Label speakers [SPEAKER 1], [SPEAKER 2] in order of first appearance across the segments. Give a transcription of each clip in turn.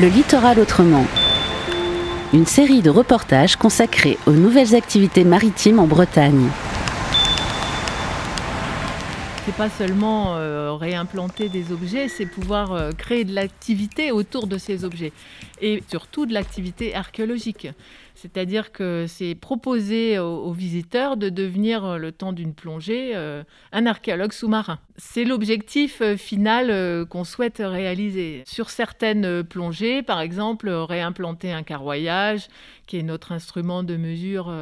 [SPEAKER 1] Le littoral autrement. Une série de reportages consacrés aux nouvelles activités maritimes en Bretagne.
[SPEAKER 2] C'est pas seulement euh, réimplanter des objets, c'est pouvoir euh, créer de l'activité autour de ces objets et surtout de l'activité archéologique. C'est-à-dire que c'est proposer aux, visiteurs de devenir, euh, le temps d'une plongée, un archéologue sous-marin. C'est l'objectif final qu'on souhaite réaliser. Sur certaines plongées, par exemple, réimplanter un carroyage, qui est notre instrument de mesure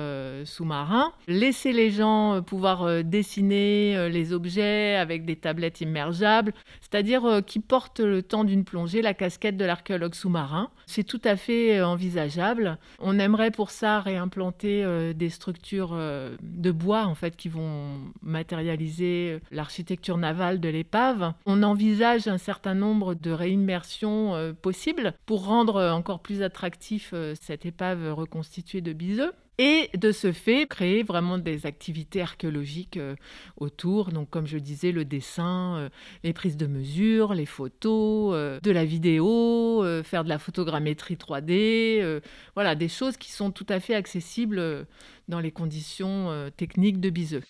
[SPEAKER 2] sous-marin, laisser les gens pouvoir dessiner les objets avec des tablettes immergeables, c'est-à-dire qui portent le temps d'une plongée la casquette de l'archéologue sous-marin. C'est tout à fait envisageable. On aimerait pour ça réimplanter euh, des structures euh, de bois en fait qui vont matérialiser euh, l'architecture navale de l'épave. On envisage un certain nombre de réimmersions possibles pour rendre encore plus attractif cette épave reconstituée de Biseux et de ce fait créer vraiment des activités archéologiques euh, autour. Donc comme je disais, le dessin, euh, les prises de mesure, les photos, euh, de la vidéo, faire de la photogrammétrie 3D, voilà, des choses qui sont tout à fait accessibles dans les conditions techniques de Biseux.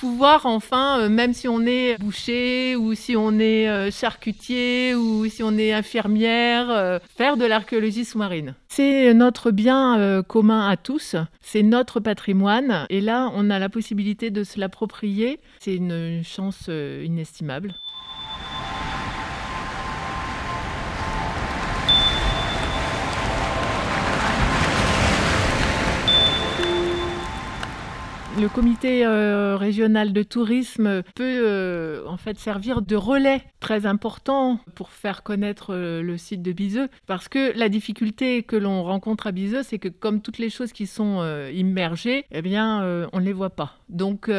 [SPEAKER 2] Pouvoir enfin, euh, même si on est boucher ou si on est euh, charcutier ou si on est infirmière, euh, faire de l'archéologie sous-marine. C'est notre bien commun à tous, c'est notre patrimoine et là on a la possibilité de se l'approprier. C'est une chance inestimable. Le comité euh, régional de tourisme peut euh, en fait servir de relais très important pour faire connaître euh, le site de Biseux parce que la difficulté que l'on rencontre à Biseux c'est que comme toutes les choses qui sont immergées, eh bien on ne les voit pas. Donc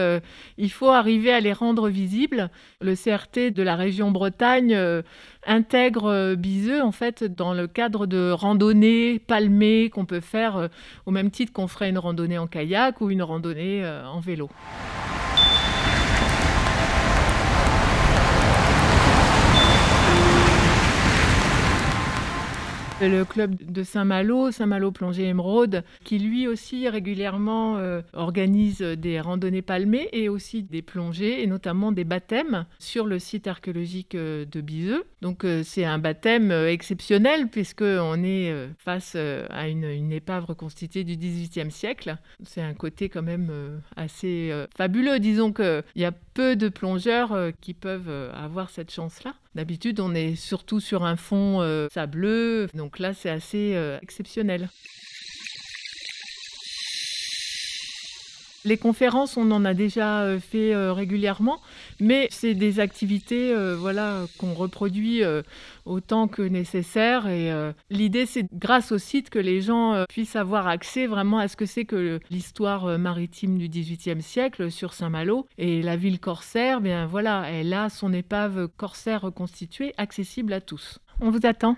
[SPEAKER 2] il faut arriver à les rendre visibles. Le CRT de la région Bretagne intègre Biseux en fait dans le cadre de randonnées palmées qu'on peut faire au même titre qu'on ferait une randonnée en kayak ou une randonnée euh, en vélo. Le club de Saint-Malo, Saint-Malo Plongée Émeraude, qui lui aussi régulièrement euh, organise des randonnées palmées et aussi des plongées et notamment des baptêmes sur le site archéologique euh, de Biseux. Donc euh, c'est un baptême exceptionnel puisqu'on est face à une, une, épave reconstituée du XVIIIe siècle. C'est un côté quand même assez fabuleux. Disons qu'il y a peu de plongeurs qui peuvent avoir cette chance-là. D'habitude, on est surtout sur un fond euh, sableux, donc là, c'est assez euh, exceptionnel. Les conférences, on en a déjà euh, fait euh, régulièrement, mais c'est des activités euh, voilà, qu'on reproduit autant que nécessaire. Et l'idée, c'est grâce au site que les gens puissent avoir accès vraiment à ce que c'est que l'histoire maritime du XVIIIe siècle sur Saint-Malo. Et la ville corsaire, bien voilà, elle a son épave corsaire reconstituée, accessible à tous. On vous attend.